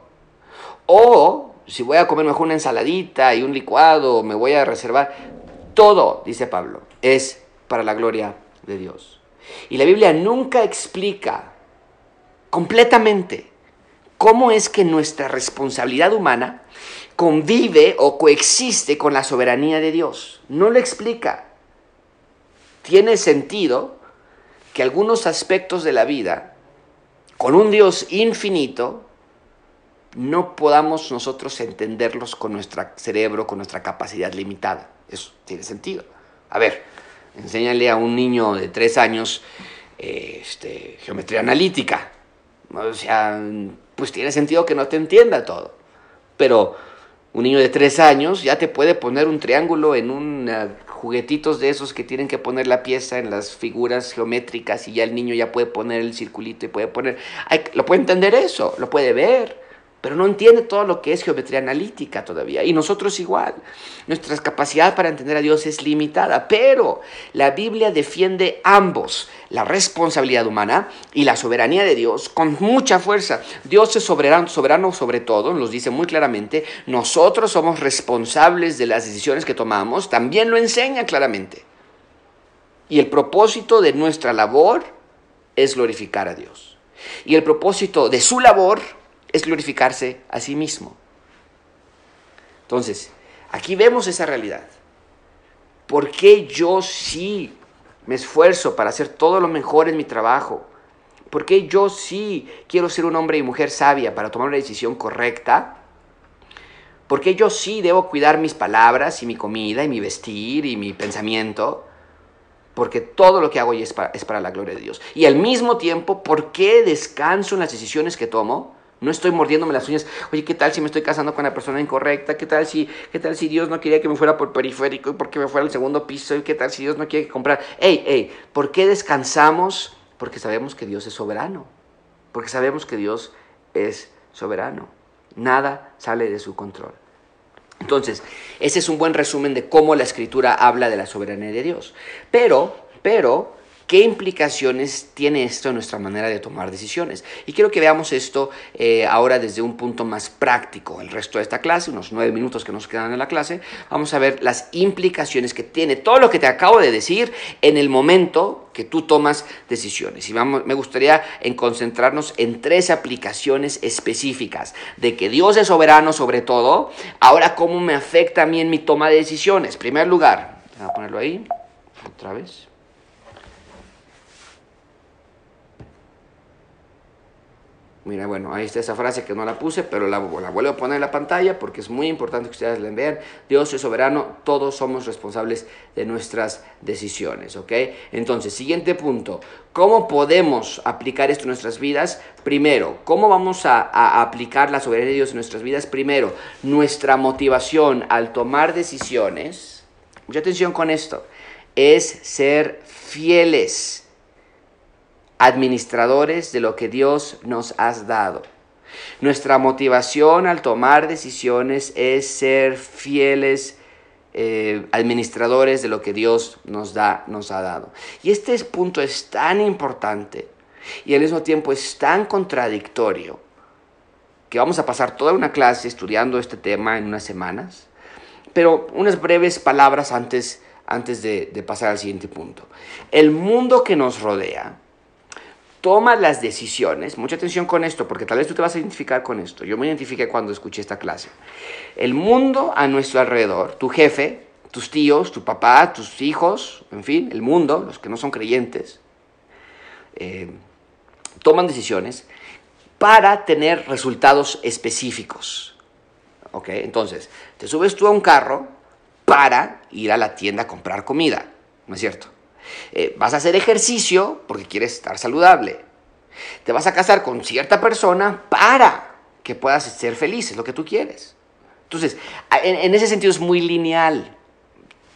O si voy a comer mejor una ensaladita y un licuado, me voy a reservar. Todo, dice Pablo, es para la gloria de Dios. Y la Biblia nunca explica completamente cómo es que nuestra responsabilidad humana convive o coexiste con la soberanía de Dios. No lo explica. Tiene sentido que algunos aspectos de la vida, con un Dios infinito, no podamos nosotros entenderlos con nuestro cerebro, con nuestra capacidad limitada. Eso tiene sentido. A ver, enséñale a un niño de tres años este, geometría analítica. O sea, pues tiene sentido que no te entienda todo. Pero un niño de tres años ya te puede poner un triángulo en un juguetitos de esos que tienen que poner la pieza en las figuras geométricas y ya el niño ya puede poner el circulito y puede poner... lo puede entender eso, lo puede ver pero no entiende todo lo que es geometría analítica todavía. Y nosotros igual. Nuestra capacidad para entender a Dios es limitada, pero la Biblia defiende ambos, la responsabilidad humana y la soberanía de Dios, con mucha fuerza. Dios es soberano, soberano sobre todo, nos dice muy claramente, nosotros somos responsables de las decisiones que tomamos, también lo enseña claramente. Y el propósito de nuestra labor es glorificar a Dios. Y el propósito de su labor es glorificarse a sí mismo. Entonces, aquí vemos esa realidad. ¿Por qué yo sí me esfuerzo para hacer todo lo mejor en mi trabajo? ¿Por qué yo sí quiero ser un hombre y mujer sabia para tomar una decisión correcta? ¿Por qué yo sí debo cuidar mis palabras y mi comida y mi vestir y mi pensamiento? Porque todo lo que hago es es para la gloria de Dios. Y al mismo tiempo, ¿por qué descanso en las decisiones que tomo? No estoy mordiéndome las uñas. Oye, ¿qué tal si me estoy casando con la persona incorrecta? ¿Qué tal si, qué tal si Dios no quería que me fuera por periférico y porque me fuera al segundo piso? ¿Y qué tal si Dios no quiere comprar? Ey, ey, ¿por qué descansamos? Porque sabemos que Dios es soberano. Porque sabemos que Dios es soberano. Nada sale de su control. Entonces, ese es un buen resumen de cómo la escritura habla de la soberanía de Dios. Pero, pero, ¿Qué implicaciones tiene esto en nuestra manera de tomar decisiones? Y quiero que veamos esto eh, ahora desde un punto más práctico. El resto de esta clase, unos nueve minutos que nos quedan en la clase, vamos a ver las implicaciones que tiene todo lo que te acabo de decir en el momento que tú tomas decisiones. Y vamos, me gustaría en concentrarnos en tres aplicaciones específicas de que Dios es soberano sobre todo. Ahora, ¿cómo me afecta a mí en mi toma de decisiones? En primer lugar, voy a ponerlo ahí, otra vez. Mira, bueno, ahí está esa frase que no la puse, pero la, la, vuelvo a poner en la pantalla porque es muy importante que ustedes la vean. Dios es soberano, todos somos responsables de nuestras decisiones, ¿ok? Entonces, siguiente punto, ¿cómo podemos aplicar esto en nuestras vidas? Primero, ¿cómo vamos a, a aplicar la soberanía de Dios en nuestras vidas? Primero, nuestra motivación al tomar decisiones, mucha atención con esto, es ser fieles administradores de lo que Dios nos ha dado. Nuestra motivación al tomar decisiones es ser fieles eh, administradores de lo que Dios nos, da, nos ha dado. Y este punto es tan importante y al mismo tiempo es tan contradictorio que vamos a pasar toda una clase estudiando este tema en unas semanas, pero unas breves palabras antes, antes de pasar al siguiente punto. El mundo que nos rodea, toma las decisiones, mucha atención con esto, porque tal vez tú te vas a identificar con esto. Yo me identifiqué cuando escuché esta clase. El mundo a nuestro alrededor, tu jefe, tus tíos, tu papá, tus hijos, en fin, el mundo, los que no son creyentes, eh, toman decisiones para tener resultados específicos. ¿Ok? Entonces, te subes tú a un carro para ir a la tienda a comprar comida, ¿no es cierto? Eh, vas a hacer ejercicio porque quieres estar saludable. Te vas a casar con cierta persona para que puedas ser feliz, es lo que tú quieres. Entonces, en, ese sentido es muy lineal.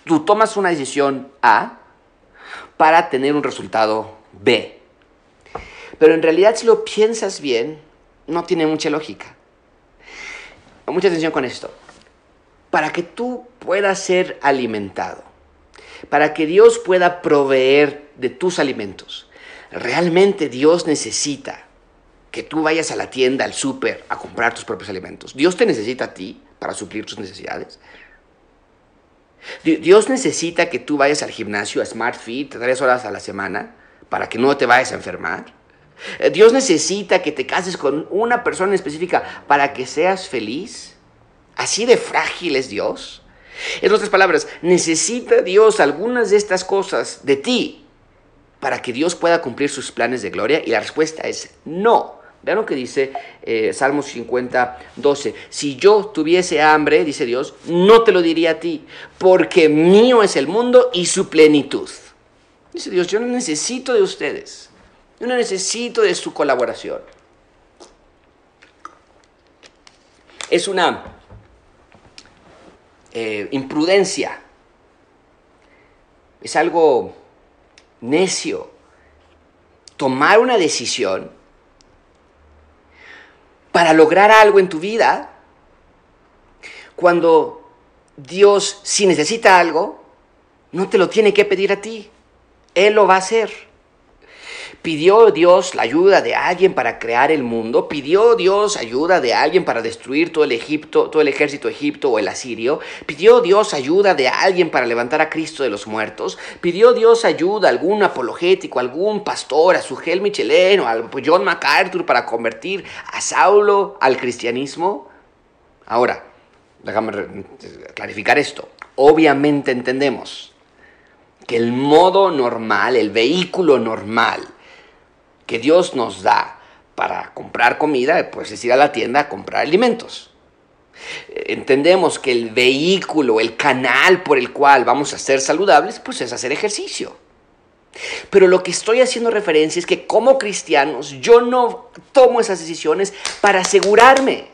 Tú tomas una decisión A para tener un resultado B. Pero en realidad si lo piensas bien, no tiene mucha lógica. Mucha atención con esto. Para que tú puedas ser alimentado, para que Dios pueda proveer de tus alimentos, realmente Dios necesita que tú vayas a la tienda, al súper, a comprar tus propios alimentos. Dios te necesita a ti para suplir tus necesidades. Dios necesita que tú vayas al gimnasio, a Smart Fit, tres horas a la semana, para que no te vayas a enfermar. Eh, Dios necesita que te cases con una persona específica para que seas feliz. Así de frágil es Dios. En otras palabras, necesita Dios algunas de estas cosas de ti para que Dios pueda cumplir sus planes de gloria. Y la respuesta es no. Vean lo que dice Salmos 50, 12. Si yo tuviese hambre, dice Dios, no te lo diría a ti, porque mío es el mundo y su plenitud. Dice Dios, yo no necesito de ustedes. Yo no necesito de su colaboración. Es una eh, imprudencia. Es algo necio. Tomar una decisión para lograr algo en tu vida, cuando Dios, si necesita algo, no te lo tiene que pedir a ti. Él lo va a hacer. ¿Pidió Dios la ayuda de alguien para crear el mundo? ¿Pidió Dios ayuda de alguien para destruir todo el Egipto, todo el ejército egipto o el asirio? ¿Pidió Dios ayuda de alguien para levantar a Cristo de los muertos? ¿Pidió Dios ayuda a algún apologético, algún pastor, a su Sugel Michelin o a John MacArthur para convertir a Saulo al cristianismo? Ahora, déjame clarificar esto. Obviamente entendemos que el modo normal, el vehículo normal que Dios nos da para comprar comida, pues es ir a la tienda a comprar alimentos. Entendemos que el vehículo, el canal por el cual vamos a ser saludables, pues es hacer ejercicio. Pero lo que estoy haciendo referencia es que como cristianos yo no tomo esas decisiones para asegurarme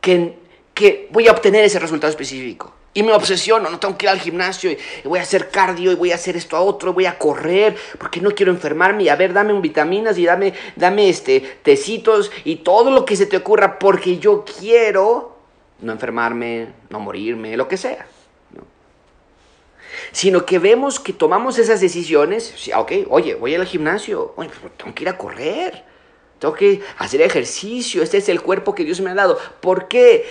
que, que voy a obtener ese resultado específico. Y me obsesiono, no tengo que ir al gimnasio y voy a hacer cardio y voy a hacer esto a otro, voy a correr porque no quiero enfermarme y a ver, dame vitaminas y dame, dame este, tecitos y todo lo que se te ocurra porque yo quiero no enfermarme, no morirme, lo que sea. Sino que vemos que tomamos esas decisiones, ok, oye, voy al gimnasio, oye, tengo que ir a correr, tengo que hacer ejercicio, este es el cuerpo que Dios me ha dado. ¿Por qué?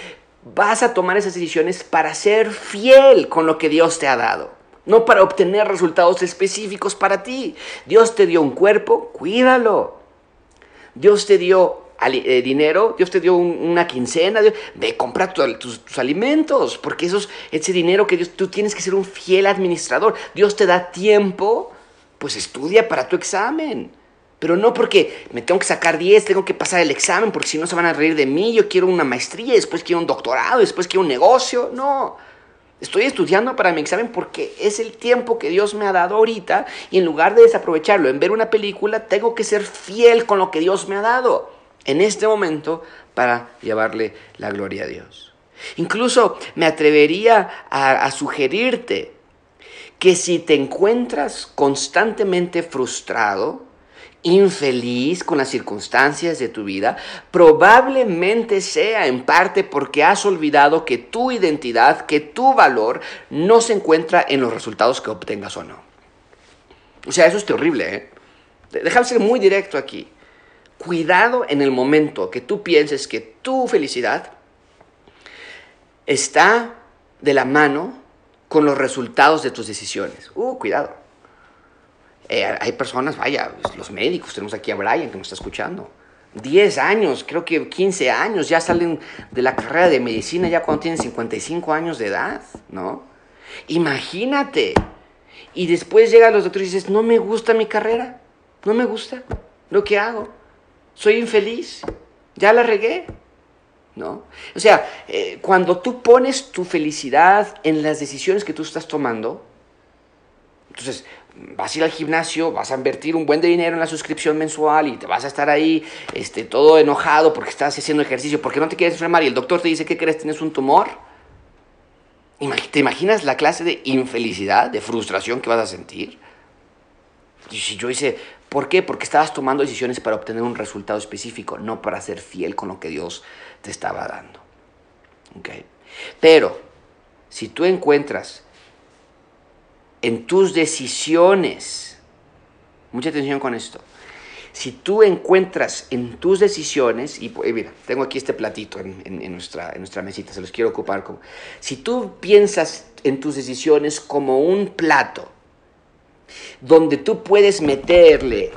Vas a tomar esas decisiones para ser fiel con lo que Dios te ha dado, no para obtener resultados específicos para ti. Dios te dio un cuerpo, cuídalo. Dios te dio eh, dinero, Dios te dio una quincena, ve, compra tus, alimentos, porque esos, ese dinero que Dios, tú tienes que ser un fiel administrador. Dios te da tiempo, pues estudia para tu examen. Pero no porque me tengo que sacar 10, tengo que pasar el examen, porque si no se van a reír de mí. Yo quiero una maestría, después quiero un doctorado, después quiero un negocio. No. Estoy estudiando para mi examen porque es el tiempo que Dios me ha dado ahorita y en lugar de desaprovecharlo en ver una película, tengo que ser fiel con lo que Dios me ha dado en este momento para llevarle la gloria a Dios. Incluso me atrevería a, a sugerirte que si te encuentras constantemente frustrado, infeliz con las circunstancias de tu vida, probablemente sea en parte porque has olvidado que tu identidad, que tu valor no se encuentra en los resultados que obtengas o no. O sea, eso es terrible, ¿eh? Déjame ser muy directo aquí. Cuidado en el momento que tú pienses que tu felicidad está de la mano con los resultados de tus decisiones. Uh, cuidado. Eh, hay personas, vaya, los médicos, tenemos aquí a Brian que nos está escuchando. 10 años, creo que 15 años, ya salen de la carrera de medicina ya cuando tienen 55 años de edad, ¿no? Imagínate. Y después llegan los doctores y dices, no me gusta mi carrera, no me gusta lo que hago, soy infeliz, ya la regué, ¿no? O sea, eh, cuando tú pones tu felicidad en las decisiones que tú estás tomando, entonces vas a ir al gimnasio, vas a invertir un buen de dinero en la suscripción mensual y te vas a estar ahí este, todo enojado porque estás haciendo ejercicio, porque no te quieres enfermar y el doctor te dice, ¿qué crees? ¿Tienes un tumor? ¿Te imaginas la clase de infelicidad, de frustración que vas a sentir? Y si yo hice, ¿por qué? Porque estabas tomando decisiones para obtener un resultado específico, no para ser fiel con lo que Dios te estaba dando. ¿Okay? Pero, si tú encuentras en tus decisiones, mucha atención con esto, si tú encuentras en tus decisiones, y mira, tengo aquí este platito en, nuestra, en nuestra mesita, se los quiero ocupar como, si tú piensas en tus decisiones como un plato, donde tú puedes meterle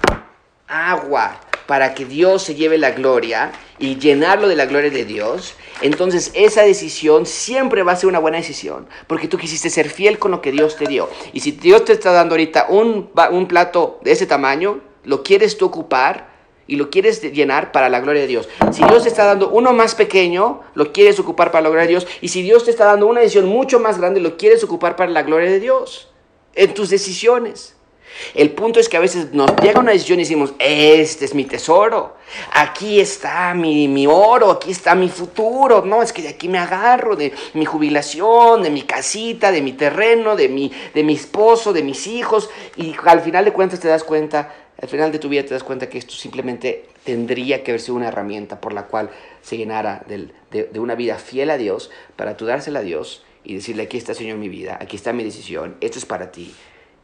agua para que Dios se lleve la gloria y llenarlo de la gloria de Dios, entonces esa decisión siempre va a ser una buena decisión, porque tú quisiste ser fiel con lo que Dios te dio. Y si Dios te está dando ahorita un, un plato de ese tamaño, lo quieres tú ocupar y lo quieres llenar para la gloria de Dios. Si Dios te está dando uno más pequeño, lo quieres ocupar para la gloria de Dios. Y si Dios te está dando una decisión mucho más grande, lo quieres ocupar para la gloria de Dios. En tus decisiones. El punto es que a veces nos llega una decisión y decimos, este es mi tesoro, aquí está mi, mi, oro, aquí está mi futuro, no, es que de aquí me agarro, de mi jubilación, de mi casita, de mi terreno, de mi, de mi esposo, de mis hijos, y al final de cuentas te das cuenta al final de tu vida te das cuenta que esto simplemente tendría que haber sido una herramienta por la cual se llenara de, una vida fiel a Dios para tú dársela a Dios y decirle, aquí está Señor mi vida, aquí está mi decisión, esto es para ti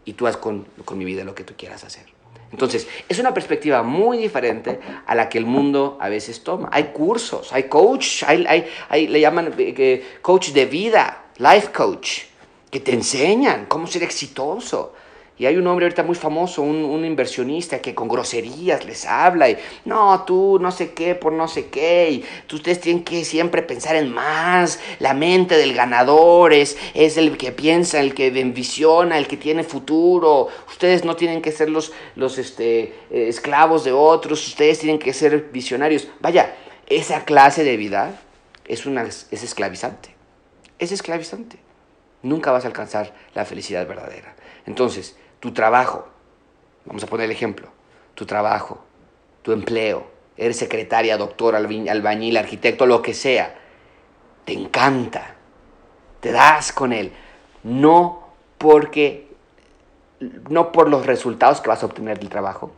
y tú haz con, mi vida lo que tú quieras hacer. Entonces, es una perspectiva muy diferente a la que el mundo a veces toma. Hay cursos, hay coach, hay, hay, le llaman eh, coach de vida, life coach, que te enseñan cómo ser exitoso y hay un hombre ahorita muy famoso, un, inversionista que con groserías les habla y no, tú no sé qué por no sé qué. Y ustedes tienen que siempre pensar en más. La mente del ganador es, es el que piensa, el que envisiona, el que tiene futuro. Ustedes no tienen que ser los, los este, eh, esclavos de otros, ustedes tienen que ser visionarios. Vaya, esa clase de vida es, una, es esclavizante. Es esclavizante. Nunca vas a alcanzar la felicidad verdadera. Entonces, tu trabajo, vamos a poner el ejemplo, tu trabajo, tu empleo, eres secretaria, doctor, albañil, arquitecto, lo que sea, te encanta, te das con él, no porque, no por los resultados que vas a obtener del trabajo,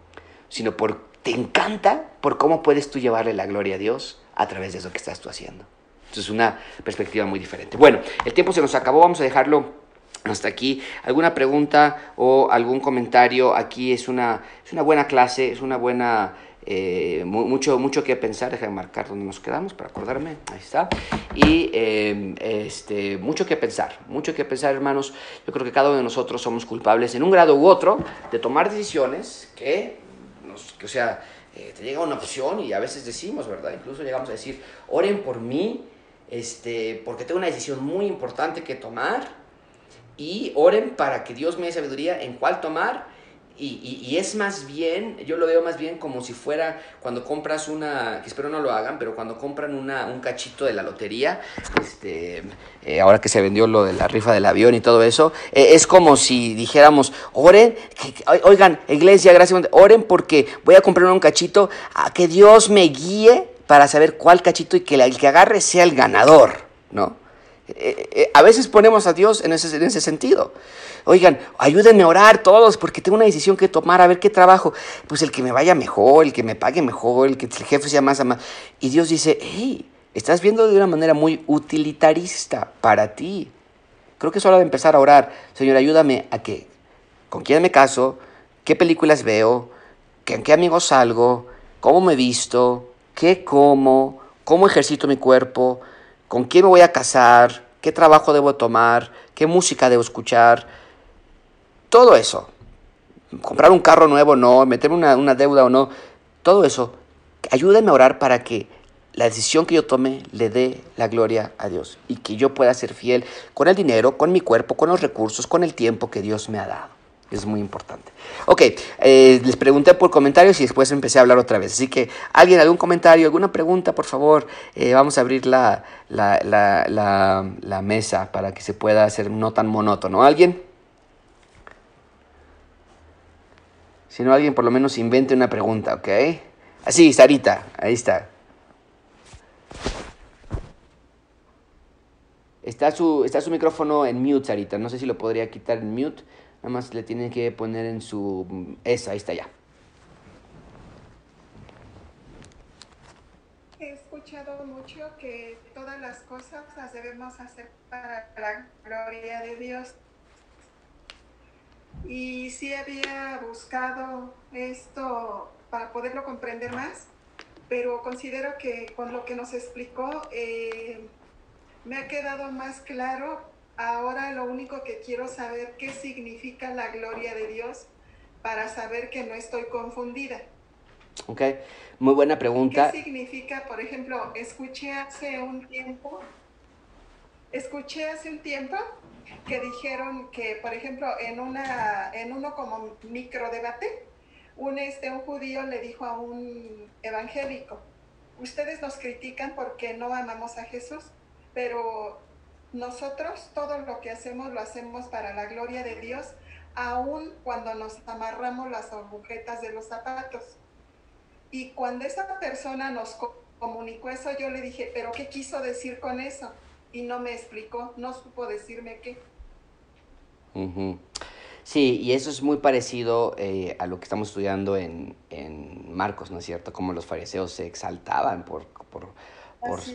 sino por, te encanta por cómo puedes tú llevarle la gloria a Dios a través de eso que estás tú haciendo. Entonces es una perspectiva muy diferente. Bueno, el tiempo se nos acabó, vamos a dejarlo hasta aquí. ¿Alguna pregunta o algún comentario? Aquí es una, es una buena clase, es una buena... Eh, mucho, mucho que pensar, déjame marcar dónde nos quedamos para acordarme, ahí está. Y em, este, mucho que pensar, mucho que pensar hermanos. Yo creo que cada uno de nosotros somos culpables en un grado u otro de tomar decisiones que, nos, que o sea, eh, te llega una opción y a veces decimos, ¿verdad? Incluso llegamos a decir, oren por mí, este, porque tengo una decisión muy importante que tomar y oren para que Dios me dé sabiduría en cuál tomar. Y, y, es más bien, yo lo veo más bien como si fuera cuando compras una, que espero no lo hagan, pero cuando compran una, un cachito de la lotería, este, eh, ahora que se vendió lo de la rifa del avión y todo eso, eh, es como si dijéramos, oren, oigan, iglesia, gracias, oren porque voy a comprar un cachito, a que Dios me guíe para saber cuál cachito y que el que agarre sea el ganador, ¿no? Eh, eh, a veces ponemos a Dios en ese, en ese sentido. Oigan, ayúdenme a orar todos porque tengo una decisión que tomar, a ver qué trabajo. Pues el que me vaya mejor, el que me pague mejor, el que el jefe sea más amado. Y Dios dice, hey, estás viendo de una manera muy utilitarista para ti. Creo que es hora de empezar a orar. Señor, ayúdame a que, con quién me caso, qué películas veo, con qué amigos salgo, cómo me visto, qué como, cómo ejercito mi cuerpo, con quién me voy a casar, qué trabajo debo tomar, qué música debo escuchar, todo eso. Comprar un carro nuevo o no, meterme una, una deuda o no, todo eso. Ayúdame a orar para que la decisión que yo tome le dé la gloria a Dios y que yo pueda ser fiel con el dinero, con mi cuerpo, con los recursos, con el tiempo que Dios me ha dado. Es muy importante. Ok, eh, les pregunté por comentarios y después empecé a hablar otra vez. Así que, ¿alguien, algún comentario, alguna pregunta, por favor? Eh, vamos a abrir la, la, mesa para que se pueda hacer no tan monótono. ¿Alguien? Si no, alguien por lo menos invente una pregunta, ¿ok? Así, Sarita, ahí está. Está su, está su micrófono en mute, Sarita. No sé si lo podría quitar en mute Nada más le tienen que poner en su... Esa, ahí está ya. He escuchado mucho que todas las cosas las debemos hacer para la gloria de Dios. Y sí había buscado esto para poderlo comprender más, pero considero que con lo que nos explicó eh, me ha quedado más claro Ahora lo único que quiero saber qué significa la gloria de Dios para saber que no estoy confundida. Ok, muy buena pregunta. ¿Qué significa, por ejemplo, escuché hace un tiempo, escuché hace un tiempo que dijeron que, por ejemplo, en una, en uno como micro debate, un este, un judío le dijo a un evangélico, ustedes nos critican porque no amamos a Jesús, pero nosotros todo lo que hacemos lo hacemos para la gloria de Dios, aun cuando nos amarramos las agujetas de los zapatos. Y cuando esa persona nos comunicó eso, yo le dije, pero ¿qué quiso decir con eso? Y no me explicó, no supo decirme qué. Sí, y eso es muy parecido eh, a lo que estamos estudiando en, en, Marcos, ¿no es cierto? Como los fariseos se exaltaban por, por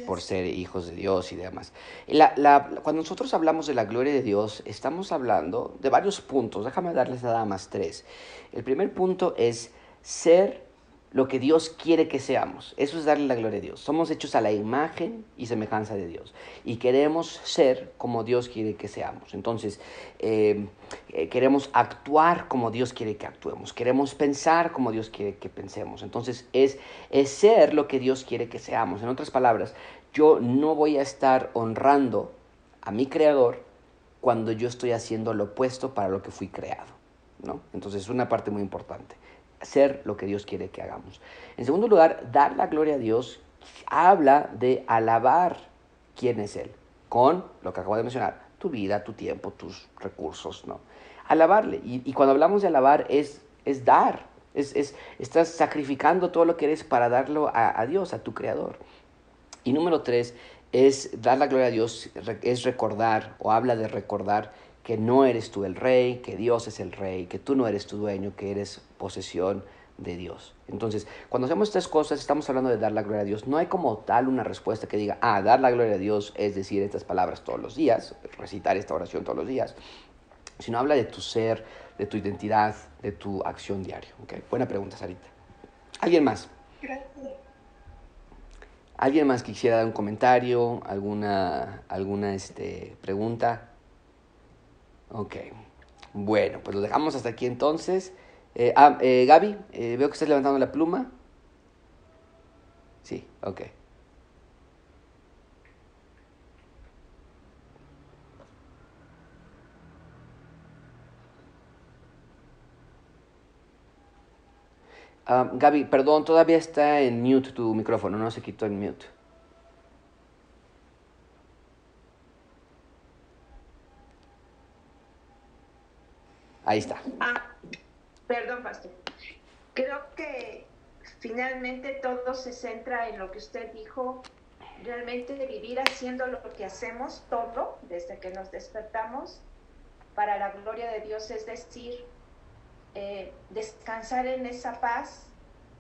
por, ser hijos de Dios y demás. La, la, cuando nosotros hablamos de la gloria de Dios, estamos hablando de varios puntos. Déjame darles nada más tres. El primer punto es ser lo que Dios quiere que seamos. Eso es darle la gloria a Dios. Somos hechos a la imagen y semejanza de Dios. Y queremos ser como Dios quiere que seamos. Entonces, eh, eh, queremos actuar como Dios quiere que actuemos. Queremos pensar como Dios quiere que pensemos. Entonces, es, es ser lo que Dios quiere que seamos. En otras palabras, yo no voy a estar honrando a mi Creador cuando yo estoy haciendo lo opuesto para lo que fui creado. ¿no? Entonces, es una parte muy importante ser lo que Dios quiere que hagamos. En segundo lugar, dar la gloria a Dios habla de alabar quién es Él, con lo que acabo de mencionar, tu vida, tu tiempo, tus recursos, ¿no? Alabarle. Y, cuando hablamos de alabar es, es dar, es, es, estás sacrificando todo lo que eres para darlo a, a Dios, a tu Creador. Y número tres, es dar la gloria a Dios, es recordar o habla de recordar que no eres tú el rey, que Dios es el rey, que tú no eres tu dueño, que eres posesión de Dios. Entonces, cuando hacemos estas cosas, estamos hablando de dar la gloria a Dios. No hay como tal una respuesta que diga, ah, dar la gloria a Dios es decir estas palabras todos los días, recitar esta oración todos los días, sino habla de tu ser, de tu identidad, de tu acción diaria. ¿okay? Buena pregunta, Sarita. ¿Alguien más? ¿Alguien más quisiera dar un comentario, alguna, alguna este, pregunta? Ok. Bueno, pues lo dejamos hasta aquí entonces. Eh, ah, eh, Gaby, eh, veo que estás levantando la pluma. Sí, ok. Ah, Gaby, perdón, todavía está en mute tu micrófono, no se quitó en mute. Ahí está. Perdón, pastor. Creo que finalmente todo se centra en lo que usted dijo, realmente vivir haciendo lo que hacemos todo desde que nos despertamos para la gloria de Dios, es decir, eh, descansar en esa paz,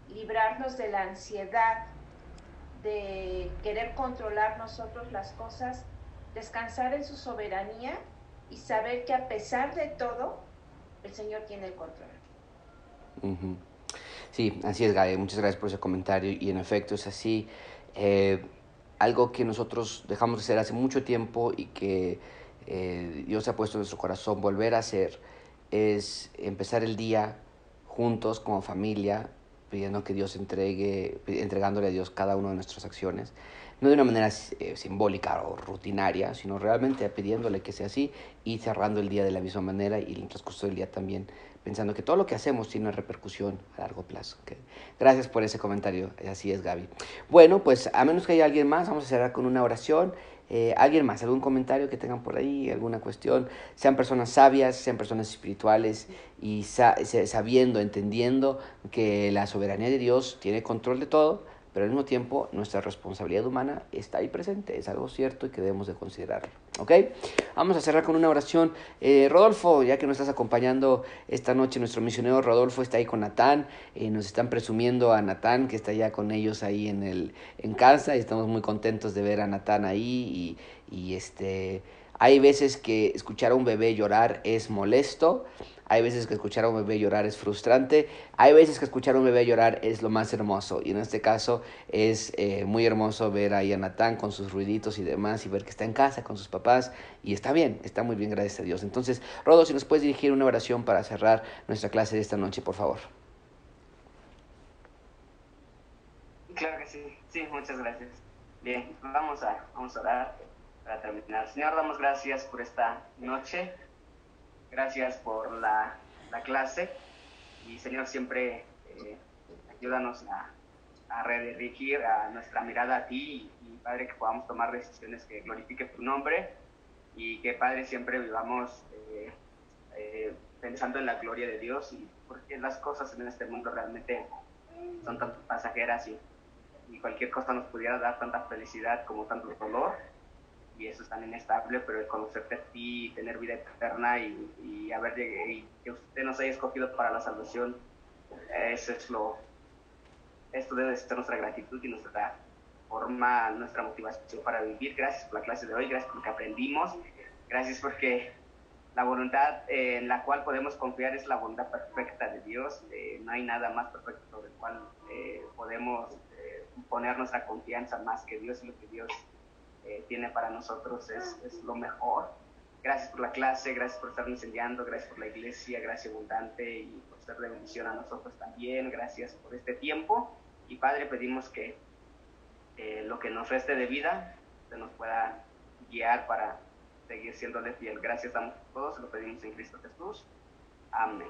librarnos de la ansiedad, de querer controlar nosotros las cosas, descansar en su soberanía y saber que a pesar de todo, el Señor tiene el control. Sí, así es, Gaby. Muchas gracias por ese comentario. Y en efecto es así. Eh, algo que nosotros dejamos de hacer hace mucho tiempo y que eh, Dios ha puesto en nuestro corazón volver a hacer es empezar el día juntos como familia, pidiendo que Dios entregue, entregándole a Dios cada una de nuestras acciones no de una manera eh, simbólica o rutinaria, sino realmente pidiéndole que sea así y cerrando el día de la misma manera y el transcurso del día también, pensando que todo lo que hacemos tiene una repercusión a largo plazo. Gracias por ese comentario, así es Gaby. Bueno, pues a menos que haya alguien más, vamos a cerrar con una oración. Eh, ¿Alguien más? ¿Algún comentario que tengan por ahí? ¿Alguna cuestión? Sean personas sabias, sean personas espirituales y sabiendo, entendiendo que la soberanía de Dios tiene control de todo pero al mismo tiempo nuestra responsabilidad humana está ahí presente, es algo cierto y que debemos de considerarlo. ¿Ok? Vamos a cerrar con una oración. Eh, Rodolfo, ya que nos estás acompañando esta noche, nuestro misionero Rodolfo está ahí con Natán, eh, nos están presumiendo a Natán que está ya con ellos ahí en, el, en casa y estamos muy contentos de ver a Natán ahí y, y este... Hay veces que escuchar a un bebé llorar es molesto, hay veces que escuchar a un bebé llorar es frustrante, hay veces que escuchar a un bebé llorar es lo más hermoso. Y en este caso es eh, muy hermoso ver a Natán con sus ruiditos y demás y ver que está en casa con sus papás y está bien, está muy bien, gracias a Dios. Entonces, Rodo, si nos puedes dirigir una oración para cerrar nuestra clase de esta noche, por favor. Claro que sí, sí, muchas gracias. Bien, vamos a, vamos a orar para terminar. Señor, damos gracias por esta noche. Gracias por la, clase. Y Señor, siempre eh, ayúdanos a, a, redirigir a nuestra mirada a ti y, Padre que podamos tomar decisiones que glorifiquen tu nombre y que Padre siempre vivamos eh, eh, pensando en la gloria de Dios y porque las cosas en este mundo realmente son tan pasajeras y, y cualquier cosa nos pudiera dar tanta felicidad como tanto dolor y eso es tan inestable, pero el conocerte a ti, tener vida eterna y, y, haber, y que usted nos haya escogido para la salvación, eso es lo, esto debe ser nuestra gratitud y nuestra forma, nuestra motivación para vivir. Gracias por la clase de hoy, gracias por lo que aprendimos, gracias porque la voluntad en la cual podemos confiar es la voluntad perfecta de Dios. Eh, no hay nada más perfecto sobre el cual eh, podemos eh, poner nuestra confianza más que Dios y lo que Dios eh, tiene para nosotros es, es, lo mejor. Gracias por la clase, gracias por estar enseñando, gracias por la iglesia, gracias abundante y por ser de bendición a nosotros también. Gracias por este tiempo. Y Padre, pedimos que eh, lo que nos reste de vida se nos pueda guiar para seguir siendo de fiel. Gracias a todos, lo pedimos en Cristo Jesús. Amén.